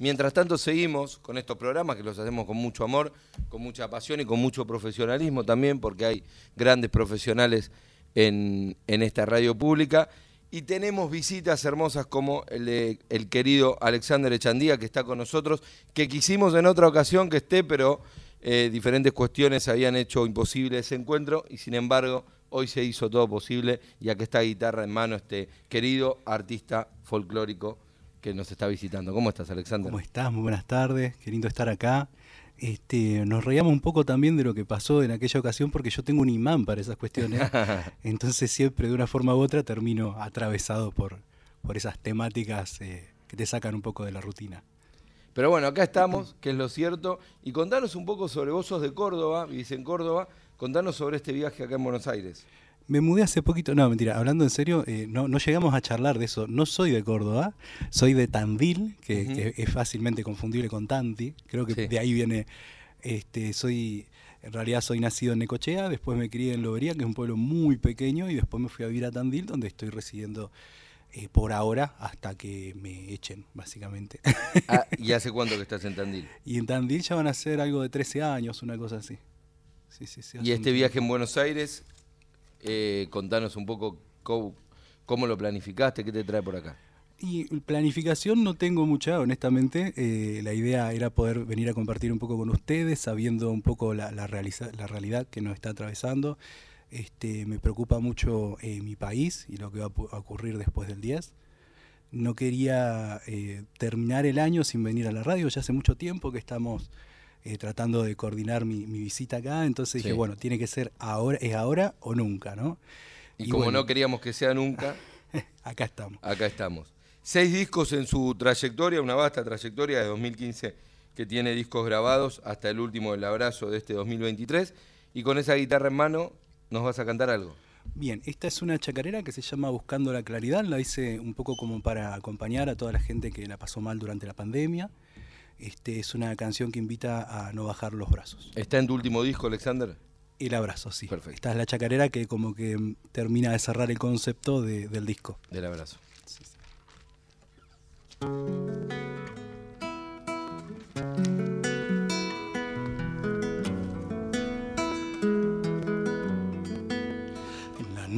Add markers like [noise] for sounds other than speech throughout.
Mientras tanto seguimos con estos programas que los hacemos con mucho amor, con mucha pasión y con mucho profesionalismo también, porque hay grandes profesionales en, esta radio pública. Y tenemos visitas hermosas como el, de, querido Alexander Echandía, que está con nosotros, que quisimos en otra ocasión que esté, pero eh, diferentes cuestiones habían hecho imposible ese encuentro y sin embargo hoy se hizo todo posible y aquí está guitarra en mano este querido artista folclórico que nos está visitando. ¿Cómo estás, Alexander? ¿Cómo estás? Muy buenas tardes, qué lindo estar acá. Este, nos reíamos un poco también de lo que pasó en aquella ocasión porque yo tengo un imán para esas cuestiones. [laughs] Entonces siempre de una forma u otra termino atravesado por, por esas temáticas eh, que te sacan un poco de la rutina. Pero bueno, acá estamos, que es lo cierto. Y contanos un poco sobre vos sos de Córdoba, vivís en Córdoba. Contanos sobre este viaje acá en Buenos Aires. Me mudé hace poquito, no, mentira, hablando en serio, eh, no, no, llegamos a charlar de eso. No soy de Córdoba, soy de Tandil, que, uh -huh. que es fácilmente confundible con Tanti. Creo que sí. de ahí viene, este, soy, en realidad soy nacido en Necochea, después me crié en Lobería, que es un pueblo muy pequeño, y después me fui a vivir a Tandil, donde estoy residiendo eh, por ahora hasta que me echen, básicamente. Ah, [laughs] ¿Y hace cuánto que estás en Tandil? Y en Tandil ya van a ser algo de 13 años, una cosa así. Sí, sí, sí, ¿Y este viaje en Buenos Aires, eh, contanos un poco cómo, lo planificaste, qué te trae por acá? Y planificación no tengo mucha, honestamente. Eh, la idea era poder venir a compartir un poco con ustedes, sabiendo un poco la, la, la realidad que nos está atravesando. Este, me preocupa mucho eh, mi país y lo que va a ocurrir después del 10. No quería eh, terminar el año sin venir a la radio, ya hace mucho tiempo que estamos eh, tratando de coordinar mi, mi, visita acá, entonces sí. dije, bueno, tiene que ser ahora, es ahora o nunca, ¿no? Y, y como bueno, no queríamos que sea nunca, [laughs] acá estamos. Acá estamos. Seis discos en su trayectoria, una vasta trayectoria de 2015 que tiene discos grabados hasta el último del abrazo de este 2023 y con esa guitarra en mano ¿Nos vas a cantar algo? Bien, esta es una chacarera que se llama Buscando la Claridad, la hice un poco como para acompañar a toda la gente que la pasó mal durante la pandemia. Este, es una canción que invita a no bajar los brazos. ¿Está en tu último disco, Alexander? El abrazo, sí. Perfecto. Esta es la chacarera que como que termina de cerrar el concepto de, del disco. Del abrazo. Sí, sí.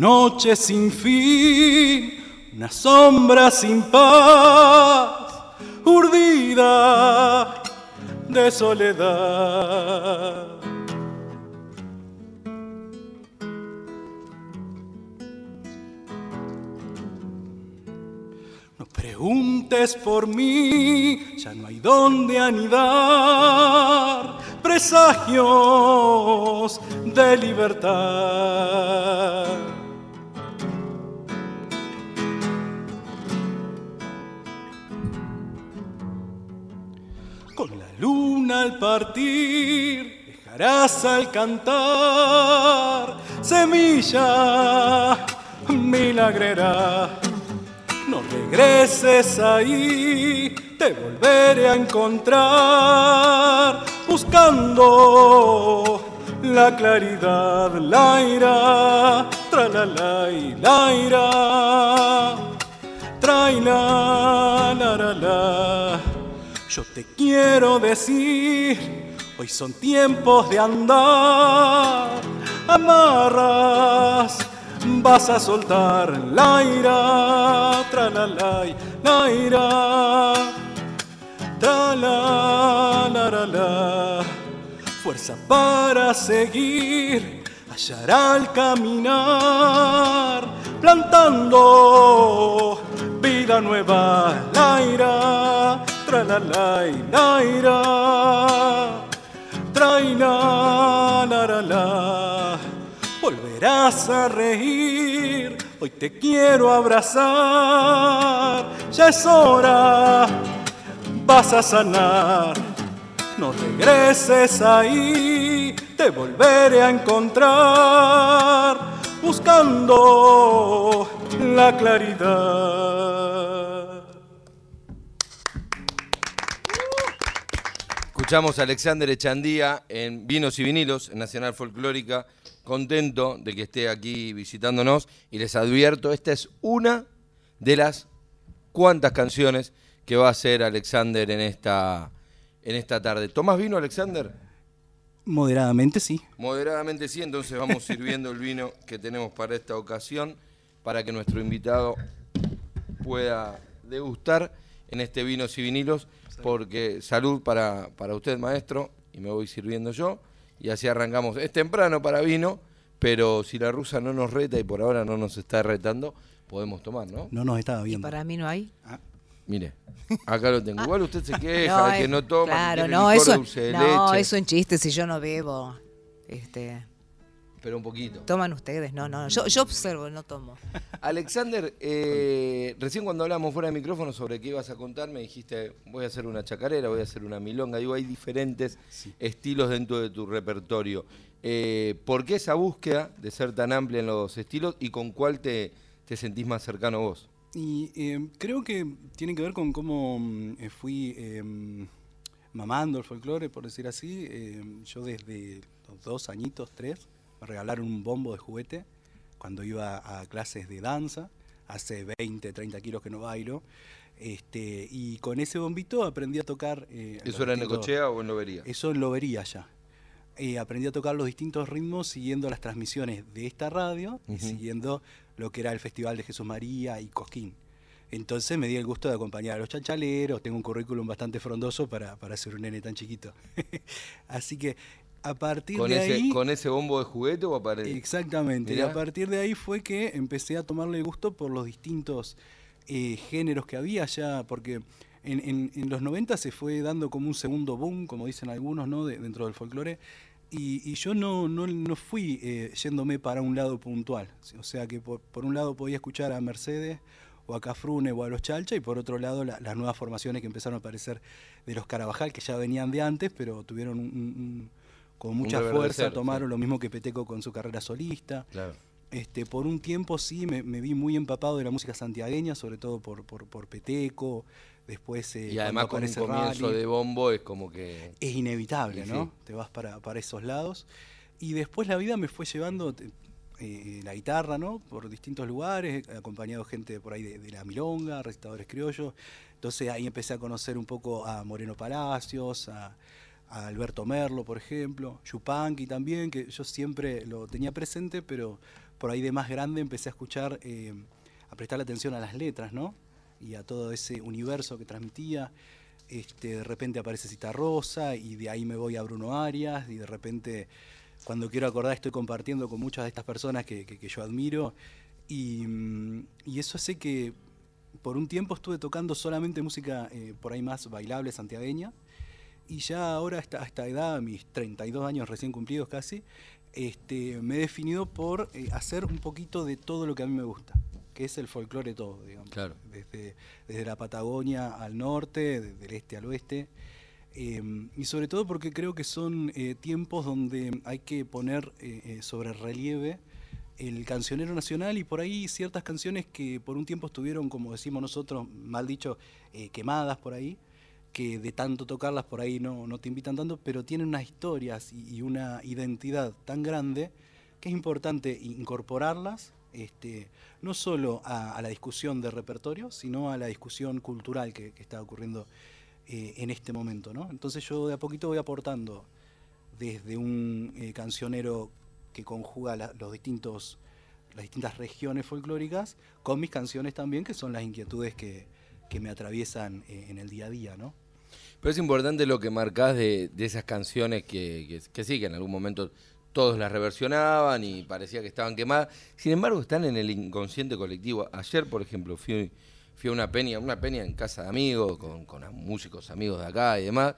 noche sin fin, una sombra sin paz, urdida de soledad. No preguntes por mí, ya no hay donde anidar presagios de libertad. Al partir, dejarás al cantar, semilla milagrera. No regreses ahí, te volveré a encontrar, buscando la claridad, la ira, tra la la y la ira, traila, la la la. Yo te quiero decir, hoy son tiempos de andar. Amarras, vas a soltar la ira, tra la la, la ira, tra la la la. Fuerza para seguir, hallará al caminar, plantando vida nueva, la ira tra la la la ira traina la la la volverás a reír hoy te quiero abrazar. Ya es hora. Vas a sanar. No regreses ahí. Te volveré a encontrar. Buscando la claridad Escuchamos a Alexander Echandía en Vinos y Vinilos, en Nacional Folclórica. Contento de que esté aquí visitándonos y les advierto, esta es una de las cuantas canciones que va a hacer Alexander en esta, en esta tarde. ¿Tomás vino, Alexander? Moderadamente sí. Moderadamente sí, entonces vamos sirviendo el vino que tenemos para esta ocasión, para que nuestro invitado pueda degustar en este Vinos y Vinilos, porque salud para, para usted, maestro, y me voy sirviendo yo, y así arrancamos. Es temprano para vino, pero si la rusa no nos reta y por ahora no nos está retando, podemos tomar, ¿no? No nos estaba viendo. para mí no hay. Ah. Mire, acá lo tengo. Igual usted se [laughs] queja de que no toma, claro, no, licor eso, dulce de no, leche. eso en chiste, si yo no bebo. Este, Pero un poquito. toman ustedes, no, no. Yo, yo observo, no tomo. [laughs] Alexander, eh, recién cuando hablamos fuera de micrófono sobre qué ibas a contar, me dijiste, voy a hacer una chacarera, voy a hacer una milonga. Digo, hay diferentes estilos dentro de tu repertorio. Eh, ¿Por qué esa búsqueda de ser tan amplia en los estilos y con cuál te, te sentís más cercano vos? Y eh, creo que tiene que ver con cómo mm, eh, fui eh, mamando el folclore, por decir así. Eh, yo desde los dos añitos, tres, me regalaron un bombo de juguete cuando iba a clases de danza. Hace 20, 30 kilos que no bailo. Este, y con ese bombito aprendí a tocar. eh, ¿Eso era en Necochea o en Lobería? Eso en Lobería ya. Eh, aprendí a tocar los distintos ritmos siguiendo las transmisiones de esta radio y Ujú. siguiendo lo que era el Festival de Jesús María y Cosquín. Entonces me di el gusto de acompañar a los chachaleros, tengo un currículum bastante frondoso para, para ser un nene tan chiquito. [laughs] Así que a partir ¿Con de ese, ahí... ¿Con ese bombo de juguete o para Exactamente. Y a partir de ahí fue que empecé a tomarle gusto por los distintos eh, géneros que había ya, porque en, en- en los 90 se fue dando como un segundo boom, como dicen algunos, ¿no? De- dentro del folclore. Y, y yo no, no, no fui eh, yéndome para un lado puntual. O sea que por, por un lado podía escuchar a Mercedes o a Cafrune o a los Chalcha y por otro lado la- las nuevas formaciones que empezaron a aparecer de los Carabajal, que ya venían de antes, pero tuvieron un- con mucha fuerza, tomaron sí. lo mismo que Peteco con su carrera solista. Claro. Este, por un tiempo sí me, me vi muy empapado de la música santiagueña, sobre todo por, por, por Peteco, después eh, Y además con un comienzo Rally. de bombo es como que... Es inevitable, ¿no? sí. Te vas para, para esos lados. Y después la vida me fue llevando te- eh, la guitarra, ¿no? Por distintos lugares, acompañado gente por ahí de, de la milonga, recitadores criollos. Entonces ahí empecé a conocer un poco a Moreno Palacios, a, a Alberto Merlo, por ejemplo, Yupanqui también, que yo siempre lo tenía presente, pero por ahí de más grande empecé a escuchar, eh, a prestar atención a las letras, ¿no? Y a todo ese universo que transmitía. Este, de repente aparece Cita Rosa y de ahí me voy a Bruno Arias y de repente cuando quiero acordar estoy compartiendo con muchas de estas personas que, yo admiro y, mm, y eso hace que por un tiempo estuve tocando solamente música eh, por ahí más bailable santiagueña y ya ahora hasta esta edad, mis 32 años recién cumplidos casi, este, me he definido por eh, hacer un poquito de todo lo que a mí me gusta, que es el folclore todo, digamos. Claro. Desde, desde la Patagonia al norte, de- del este al oeste. Eh, y sobre todo porque creo que son eh, tiempos donde hay que poner eh, sobre relieve el cancionero nacional y por ahí ciertas canciones que por un tiempo estuvieron, como decimos nosotros, mal dicho, quemadas por ahí, que de tanto tocarlas por ahí no, no te invitan tanto, pero tienen unas historias y, una identidad tan grande que es importante incorporarlas, este, no solo a, la discusión de repertorio, sino a la discusión cultural que, está ocurriendo eh, en este momento. ¿no? Entonces yo de a poquito voy aportando desde un eh, cancionero que conjuga los distintos, las distintas regiones folclóricas con mis canciones también, que son las inquietudes que, que me atraviesan eh, en el día a día. ¿no? Pero es importante lo que marcás de, esas canciones que, sí, que en algún momento todos las reversionaban y parecía que estaban quemadas. Sin embargo, están en el inconsciente colectivo. Ayer, por ejemplo, fui, fui a una peña, una peña en casa de amigos, con músicos amigos de acá y demás.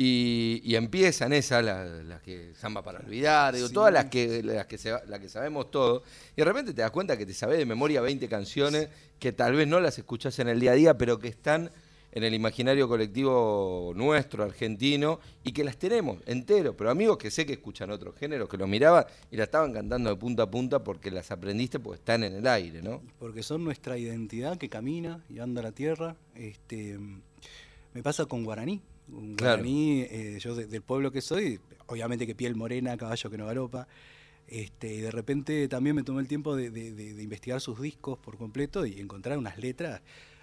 Y, y empiezan esas, las, las que samba para olvidar, digo, Sí. todas las que, las que, se, las que sabemos todo. Y de repente te das cuenta que te sabes de memoria 20 canciones que tal vez no las escuchás en el día a día, pero que están en el imaginario colectivo nuestro, argentino, y que las tenemos entero, pero amigos que sé que escuchan otros géneros, que los miraban y la estaban cantando de punta a punta porque las aprendiste porque están en el aire, ¿no? porque son nuestra identidad que camina y anda la tierra. Este, me pasa con guaraní. Un Claro. guaraní, eh, yo de- del pueblo que soy, obviamente que piel morena, caballo que no galopa. Este, y de repente también me tomé el tiempo de, de- de- de investigar sus discos por completo y encontrar unas letras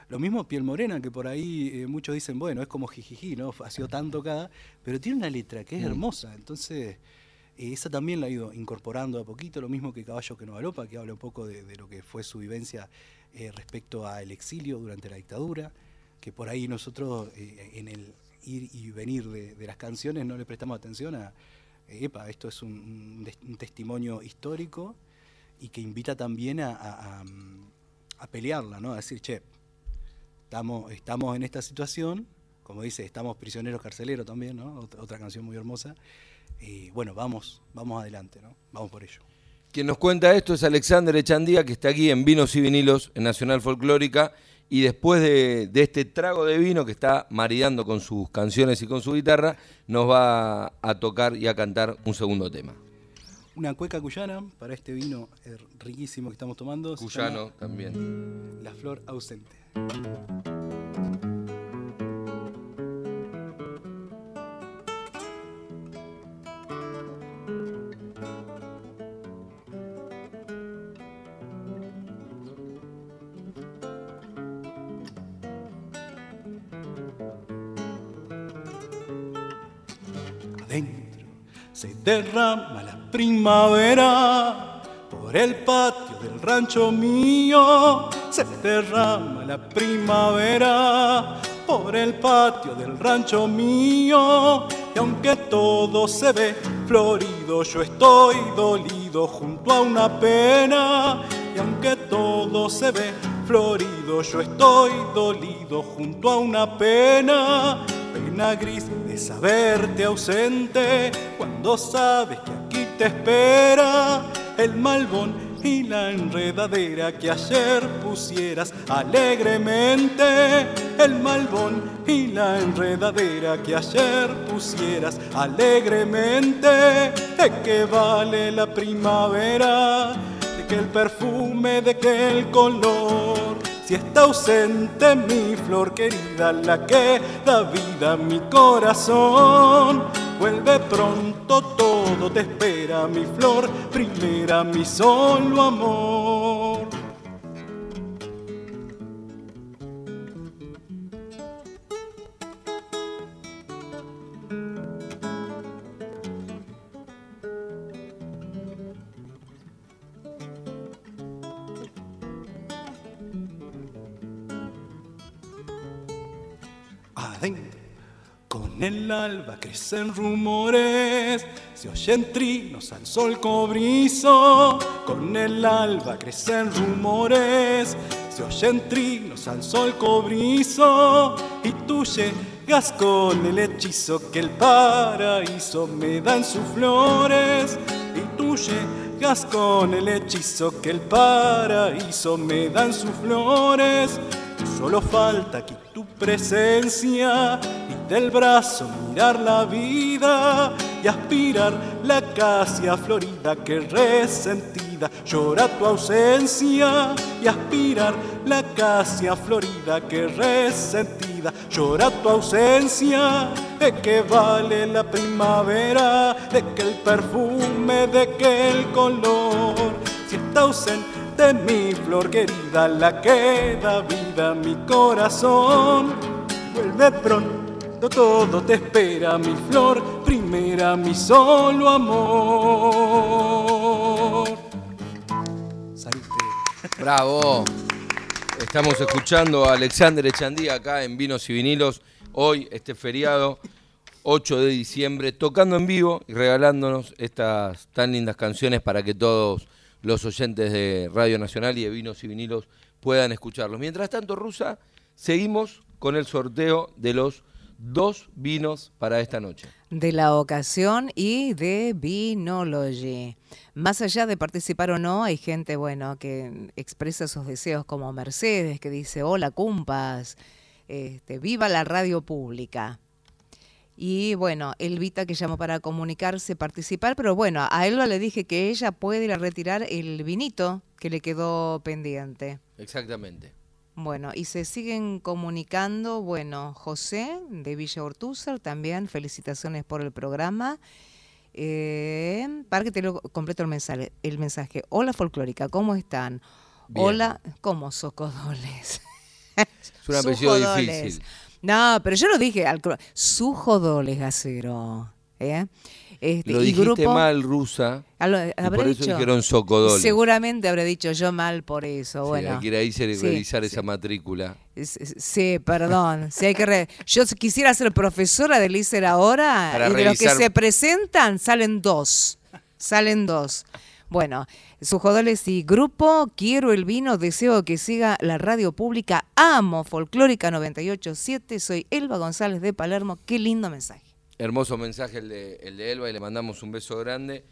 Lo mismo Piel Morena, que por ahí eh, muchos dicen, bueno, es como jijiji, ¿no? Ha sido tan tocada, pero tiene una letra que es Mm. hermosa. Entonces, eh, esa también la ha ido incorporando a poquito, lo mismo que Caballo que no galopa, que habla un poco de, de lo que fue su vivencia eh, respecto al exilio durante la dictadura, que por ahí nosotros eh, en el ir y venir de, las canciones no le prestamos atención a, epa, esto es un, testimonio histórico y que invita también a, a- pelearla, ¿no? A decir, che, estamos, estamos en esta situación, como dice, estamos prisioneros carceleros también, ¿no? Ot- Otra canción muy hermosa. Y bueno, vamos, vamos adelante, ¿no? Vamos por ello. Quien nos cuenta esto es Alexander Echandía, que está aquí en Vinos y Vinilos, en Nacional Folclórica, y después de, de este trago de vino que está maridando con sus canciones y con su guitarra, nos va a tocar y a cantar un segundo tema. Una cueca cuyana para este vino eh, riquísimo que estamos tomando. Cuyano también. La flor ausente. Se derrama la primavera por el patio del rancho mío. Se derrama la primavera por el patio del rancho mío. Y aunque todo se ve florido yo estoy dolido junto a una pena. Y aunque todo se ve florido yo estoy dolido junto a una pena. Pena gris de saberte ausente sabes que aquí te espera el malbón y la enredadera que ayer pusieras alegremente. El malbón y la enredadera que ayer pusieras alegremente. De que vale la primavera de que el perfume de que el color si está ausente mi flor querida, la que da vida a mi corazón, vuelve pronto, todo te espera, mi flor primera, mi solo amor. Alba crecen rumores, se oyen trinos al sol cobrizo. Con el alba crecen rumores, se oyen trinos al sol cobrizo. Y tú llegas con el hechizo que el paraíso me da en sus flores. Y tú llegas con el hechizo que el paraíso me da en sus flores. Solo falta aquí tu presencia y del brazo la vida y aspirar la acacia florida que resentida. Llora tu ausencia y aspirar la acacia florida que resentida. Llora tu ausencia de que vale la primavera de que el perfume de que el color. Si está ausente mi flor querida, la que da vida mi corazón. Vuelve pronto, todo te espera, mi flor primera, mi solo amor. Salute. Bravo. Estamos escuchando a Alexander Echandía acá en Vinos y Vinilos. Hoy, este feriado, 8 de diciembre, tocando en vivo y regalándonos estas tan lindas canciones para que todos los oyentes de Radio Nacional y de Vinos y Vinilos puedan escucharlos. Mientras tanto, Rusa, seguimos con el sorteo de los dos vinos para esta noche. de la ocasión y de Vinology. Más allá de participar o no, hay gente, bueno, que expresa sus deseos como Mercedes, que dice, hola, cumpas, este, viva la radio pública. Y bueno, Elvita que llamó para comunicarse, participar, pero bueno, a Elba le dije que ella puede ir a retirar el vinito que le quedó pendiente. Exactamente. Bueno, y se siguen comunicando, bueno, José de Villa Ortúzar también, felicitaciones por el programa. Eh, para que te lo completo el mensaje, el mensaje. Hola folclórica, ¿cómo están? Bien. Hola, ¿cómo socodoles? [laughs] Es un apellido difícil. No, pero yo lo dije, al, Sujodoles Gacero. ¿eh? Este, lo dijiste mal, rusa. por eso dijeron socodoles. Seguramente habré dicho yo mal por eso. Bueno, hay que ir ahí revisar esa matrícula. Sí, perdón. hay que Yo quisiera ser profesora de LICER ahora. y de los que se presentan salen dos. Salen dos. Bueno, Sujodoles y grupo, quiero el vino, deseo que siga la radio pública, amo Folclórica 987, soy Elba González de Palermo, qué lindo mensaje. Hermoso mensaje el de, el de Elba y le mandamos un beso grande.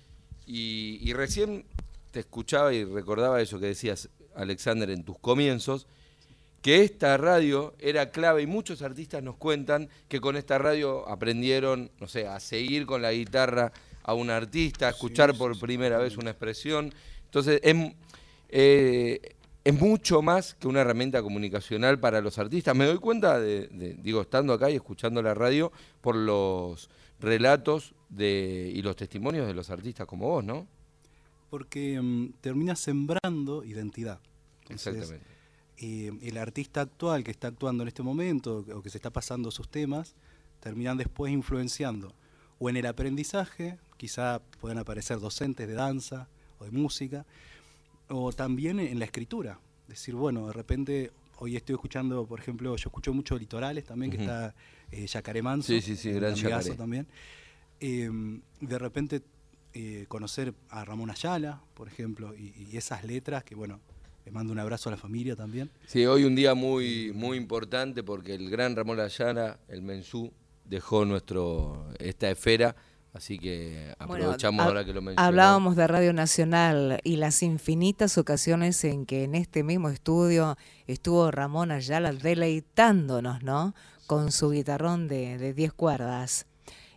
Y, recién te escuchaba y recordaba eso que decías, Alexander, en tus comienzos, que esta radio era clave y muchos artistas nos cuentan que con esta radio aprendieron, no sé, a seguir con la guitarra a un artista, a escuchar por primera vez una expresión. Entonces, es, eh, es mucho más que una herramienta comunicacional para los artistas. Me doy cuenta, de, digo, estando acá y escuchando la radio, por los relatos de, y los testimonios de los artistas como vos, ¿no? Porque mm, termina sembrando identidad. Exactamente. Eh, el artista actual que está actuando en este momento o que se está pasando sus temas, terminan después influenciando o en el aprendizaje, quizá puedan aparecer docentes de danza o de música, o también en la escritura. Decir, bueno, de repente hoy estoy escuchando, por ejemplo, yo escucho mucho Litorales también, que está eh, Yacaré Manso. Sí, sí, sí, gran también. Em, de repente eh, conocer a Ramón Ayala, por ejemplo, y, esas letras que, bueno, le mando un abrazo a la familia también. Sí, hoy un día muy, muy importante porque el gran Ramón Ayala, el Mensú, dejó nuestro esta esfera Así que aprovechamos ahora que lo mencionamos. Hablábamos de Radio Nacional y las infinitas ocasiones en que en este mismo estudio estuvo Ramón Ayala deleitándonos, ¿no? Con su guitarrón de 10 cuerdas.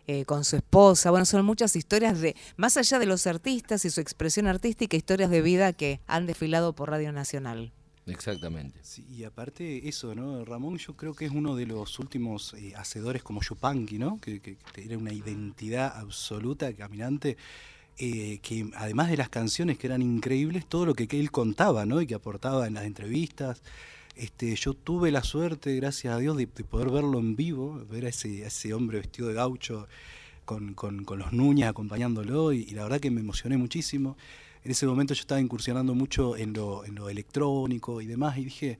Eh, con su esposa. Bueno, son muchas historias de, más allá de los artistas y su expresión artística, historias de vida que han desfilado por Radio Nacional. Exactamente. Sí, y aparte eso, ¿no? Ramón yo creo que es uno de los últimos eh, hacedores como Yupanqui, ¿no? Que, que, tiene una identidad absoluta, caminante, eh, que además de las canciones que eran increíbles, todo lo que, él contaba, ¿no? Y que aportaba en las entrevistas. Este, yo tuve la suerte, gracias a Dios, de, poder verlo en vivo, ver a ese, hombre vestido de gaucho con, con, los Núñez acompañándolo, y la verdad que me emocioné muchísimo en ese momento yo estaba incursionando mucho en lo, en lo electrónico y demás, y dije,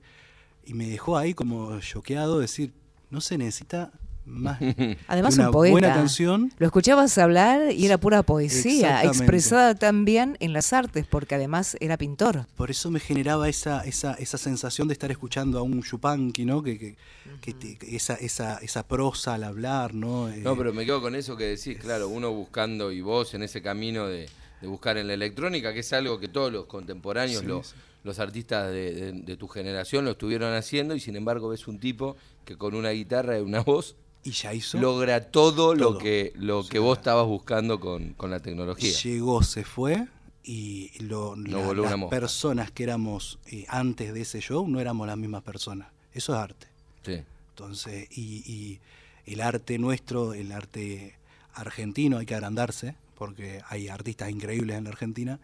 y me dejó ahí como choqueado decir, no se necesita más [laughs] Además, una un poeta. buena canción. Lo escuchabas hablar y era pura poesía, expresada también en las artes, porque además era pintor. Por eso me generaba esa, esa, esa sensación de estar escuchando a un Chupanqui, ¿no? Que, que, esa, esa, esa prosa al hablar, ¿no? No, pero me quedo con eso que decís, claro, uno buscando y vos en ese camino de de buscar en la electrónica, que es algo que todos los contemporáneos, los, artistas de, tu generación lo estuvieron haciendo, y sin embargo ves un tipo que con una guitarra y una voz y ya hizo logra todo, lo que lo que vos estabas buscando con, la tecnología. Llegó, se fue y lo, las personas que éramos eh, antes de ese show no éramos las mismas personas. Eso es arte. Sí. Entonces, y, y el arte nuestro, el arte argentino, hay que agrandarse porque hay artistas increíbles en la Argentina,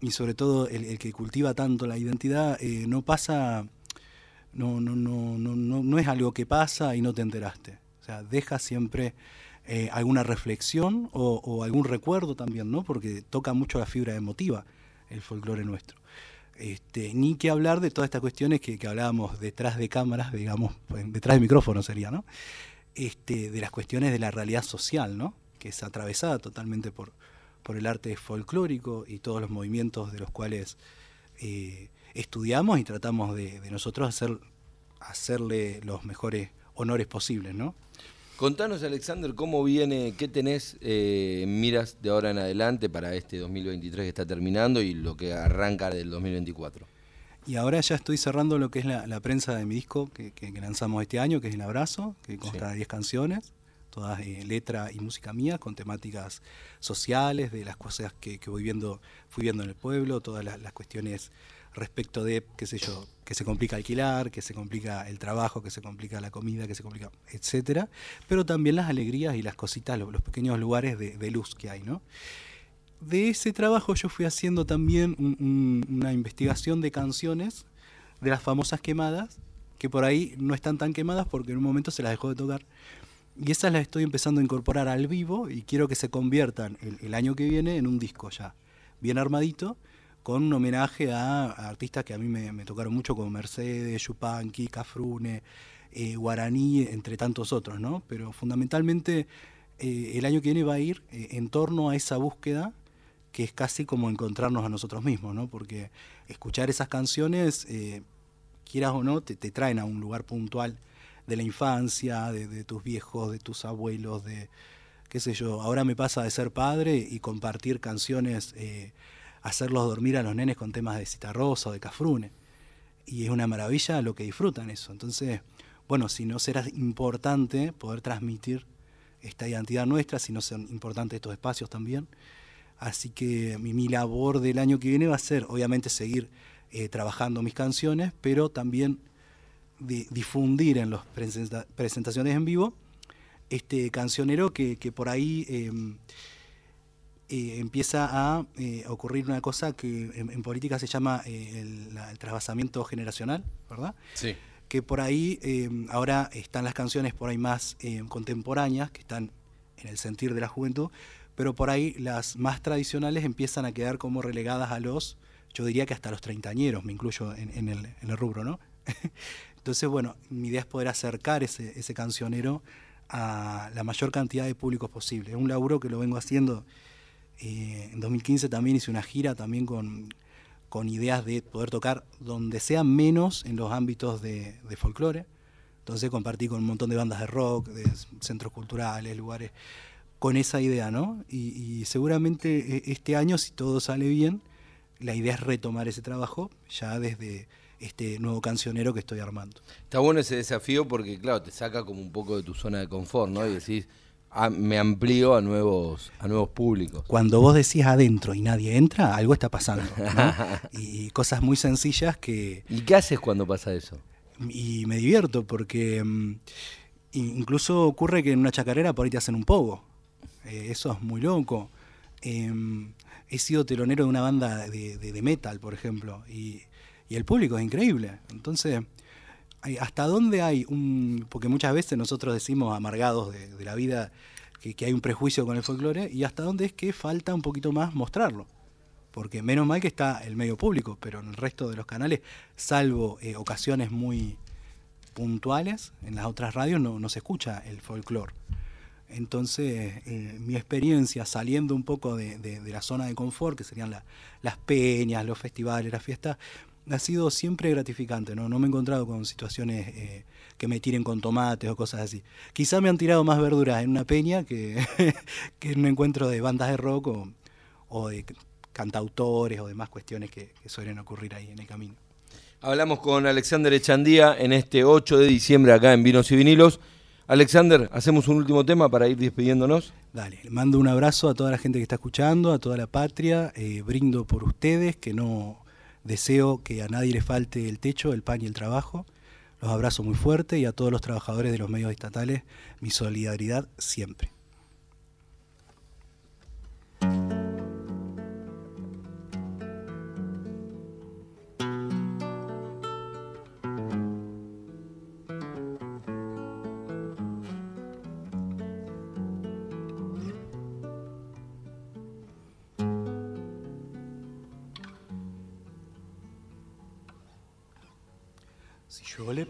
y sobre todo el, que cultiva tanto la identidad eh, no pasa, no, no, no, no, no es algo que pasa y no te enteraste. O sea, deja siempre eh, alguna reflexión o, algún recuerdo también, ¿no? Porque toca mucho la fibra emotiva el folclore nuestro. Este, ni que hablar de todas estas cuestiones que, que hablábamos detrás de cámaras, digamos, pues, detrás de micrófono sería, ¿no? Este, de las cuestiones de la realidad social, ¿no? Que es atravesada totalmente por, por el arte folclórico y todos los movimientos de los cuales eh, estudiamos y tratamos de, nosotros hacer, hacerle los mejores honores posibles, ¿no? Contanos, Alexander, cómo viene, qué tenés eh, miras de ahora en adelante para este 2023 que está terminando y lo que arranca del 2024. Y ahora ya estoy cerrando lo que es la, prensa de mi disco que, lanzamos este año, que es El Abrazo, que consta de 10 canciones todas eh, letra y música mía, con temáticas sociales, de las cosas que, voy viendo, fui viendo en el pueblo, todas las, cuestiones respecto de, qué sé yo, que se complica alquilar, que se complica el trabajo, que se complica la comida, que se complica, etcétera, pero también las alegrías y las cositas, los, pequeños lugares de, luz que hay, ¿no? De ese trabajo yo fui haciendo también una investigación de canciones de las famosas quemadas que por ahí no están tan quemadas porque en un momento se las dejó de tocar. Y esas las estoy empezando a incorporar al vivo y quiero que se conviertan el, año que viene en un disco ya bien armadito, con un homenaje a, artistas que a mí me, tocaron mucho, como Mercedes, Yupanqui, Cafrune, eh, Guaraní, entre tantos otros, ¿no? Pero fundamentalmente eh, el año que viene va a ir eh, en torno a esa búsqueda que es casi como encontrarnos a nosotros mismos, ¿no? Porque escuchar esas canciones, quieras o no, te, traen a un lugar puntual de la infancia, de, tus viejos, de tus abuelos, de qué sé yo. Ahora me pasa de ser padre y compartir canciones, hacerlos dormir a los nenes con temas de Citarrosa o de Cafrune. Y es una maravilla lo que disfrutan eso. Entonces, bueno, si no será importante poder transmitir esta identidad nuestra, si no son importantes estos espacios también. Así que mi, labor del año que viene va a ser, obviamente, seguir eh, trabajando mis canciones, pero también difundir en las presentaciones en vivo este cancionero que, por ahí em, eh, empieza a eh, ocurrir una cosa que en, política se llama el, el, trasvasamiento generacional, ¿verdad? Sí que por ahí em, ahora están las canciones por ahí más em, contemporáneas, que están en el sentir de la juventud, pero por ahí las más tradicionales empiezan a quedar como relegadas a los, yo diría que hasta los treintañeros, me incluyo en, el, rubro, ¿no? [laughs] Entonces, bueno, mi idea es poder acercar ese, ese cancionero a la mayor cantidad de públicos posible. Es un laburo que lo vengo haciendo. Eh, en 2015 también hice una gira también con, con ideas de poder tocar donde sea menos en los ámbitos de, folclore. Entonces compartí con un montón de bandas de rock, de centros culturales, lugares, con esa idea, ¿no? Y, seguramente e, este año, si todo sale bien, la idea es retomar ese trabajo ya desde este nuevo cancionero que estoy armando. Está bueno ese desafío porque, claro, te saca como un poco de tu zona de confort, ¿no? Y decís, me amplío a nuevos, a nuevos públicos. Cuando vos decís adentro y nadie entra, algo está pasando. [laughs] y cosas muy sencillas que... ¿Y qué haces cuando pasa eso? Y me divierto porque mm, incluso ocurre que en una chacarera por ahí te hacen un pogo. Eh, eso es muy loco. Em, he sido telonero de una banda de, metal, por ejemplo, y, y el público es increíble. Entonces hasta dónde hay un. Porque muchas veces nosotros decimos amargados de, la vida que, hay un prejuicio con el folclore, y hasta dónde es que falta un poquito más mostrarlo. Porque menos mal que está el medio público, pero en el resto de los canales, salvo eh, ocasiones muy puntuales, en las otras radios no, se escucha el folclore. Entonces, eh, mi experiencia saliendo un poco de, la zona de confort, que serían las peñas, los festivales, las fiestas, ha sido siempre gratificante, ¿no? No me he encontrado con situaciones eh, que me tiren con tomates o cosas así. Quizá me han tirado más verduras en una peña que, [laughs] en un encuentro de bandas de rock o, de cantautores o demás cuestiones que, suelen ocurrir ahí en el camino. Hablamos con Alexander Echandía en este 8 de diciembre acá en Vinos y Vinilos. Alexander, hacemos un último tema para ir despidiéndonos. Dale, mando un abrazo a toda la gente que está escuchando, a toda la patria, eh, brindo por ustedes, que no Deseo que a nadie le falte el techo, el pan y el trabajo. Los abrazo muy fuerte y a todos los trabajadores de los medios estatales mi solidaridad siempre.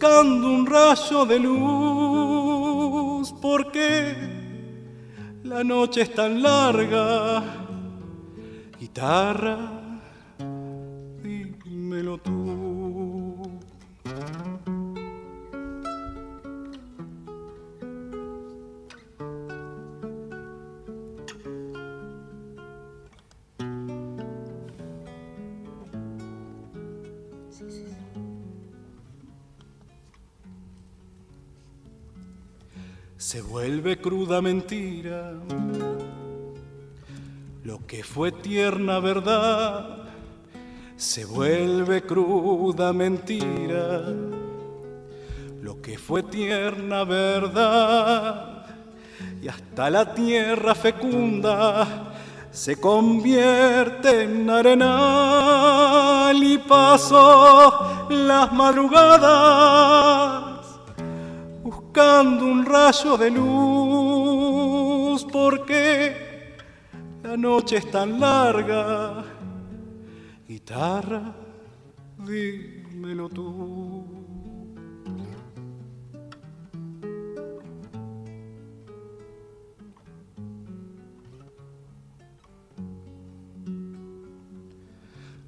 buscando un rayo de luz, porque la noche es tan larga. Guitarra, se vuelve cruda mentira. Lo que fue tierna verdad se vuelve cruda mentira. Lo que fue tierna verdad y hasta la tierra fecunda se convierte en arenal y paso las madrugadas buscando un rayo de luz, porque la noche es tan larga. Guitarra, dímelo tú.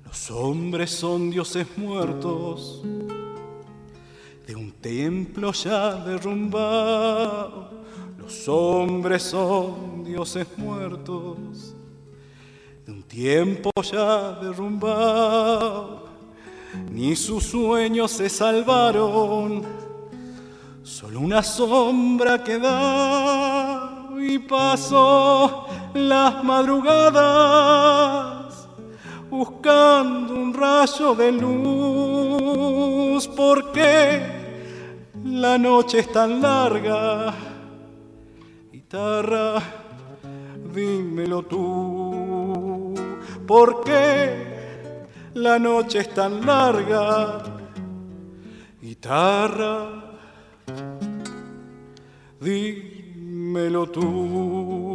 Los hombres son dioses muertos templo ya derrumbado. Los hombres son dioses muertos de un tiempo ya derrumbado. Ni sus sueños se salvaron, solo una sombra queda y pasó las madrugadas buscando un rayo de luz, porque la noche es tan larga. Guitarra, dímelo tú, porque la noche es tan larga. Guitarra, dímelo tú.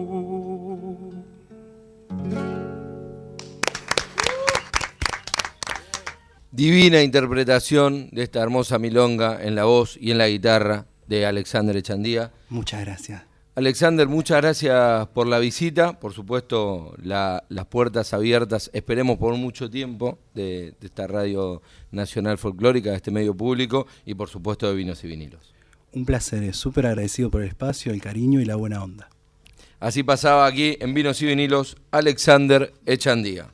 Divina interpretación de esta hermosa milonga en la voz y en la guitarra de Alexander Echandía. Muchas gracias. Alexander, muchas gracias por la visita. Por supuesto, las puertas abiertas, esperemos por mucho tiempo, de, de esta Radio Nacional Folclórica, de este medio público y por supuesto de Vinos y Vinilos. Un placer, súper agradecido por el espacio, el cariño y la buena onda. Así pasaba aquí en Vinos y Vinilos Alexander Echandía.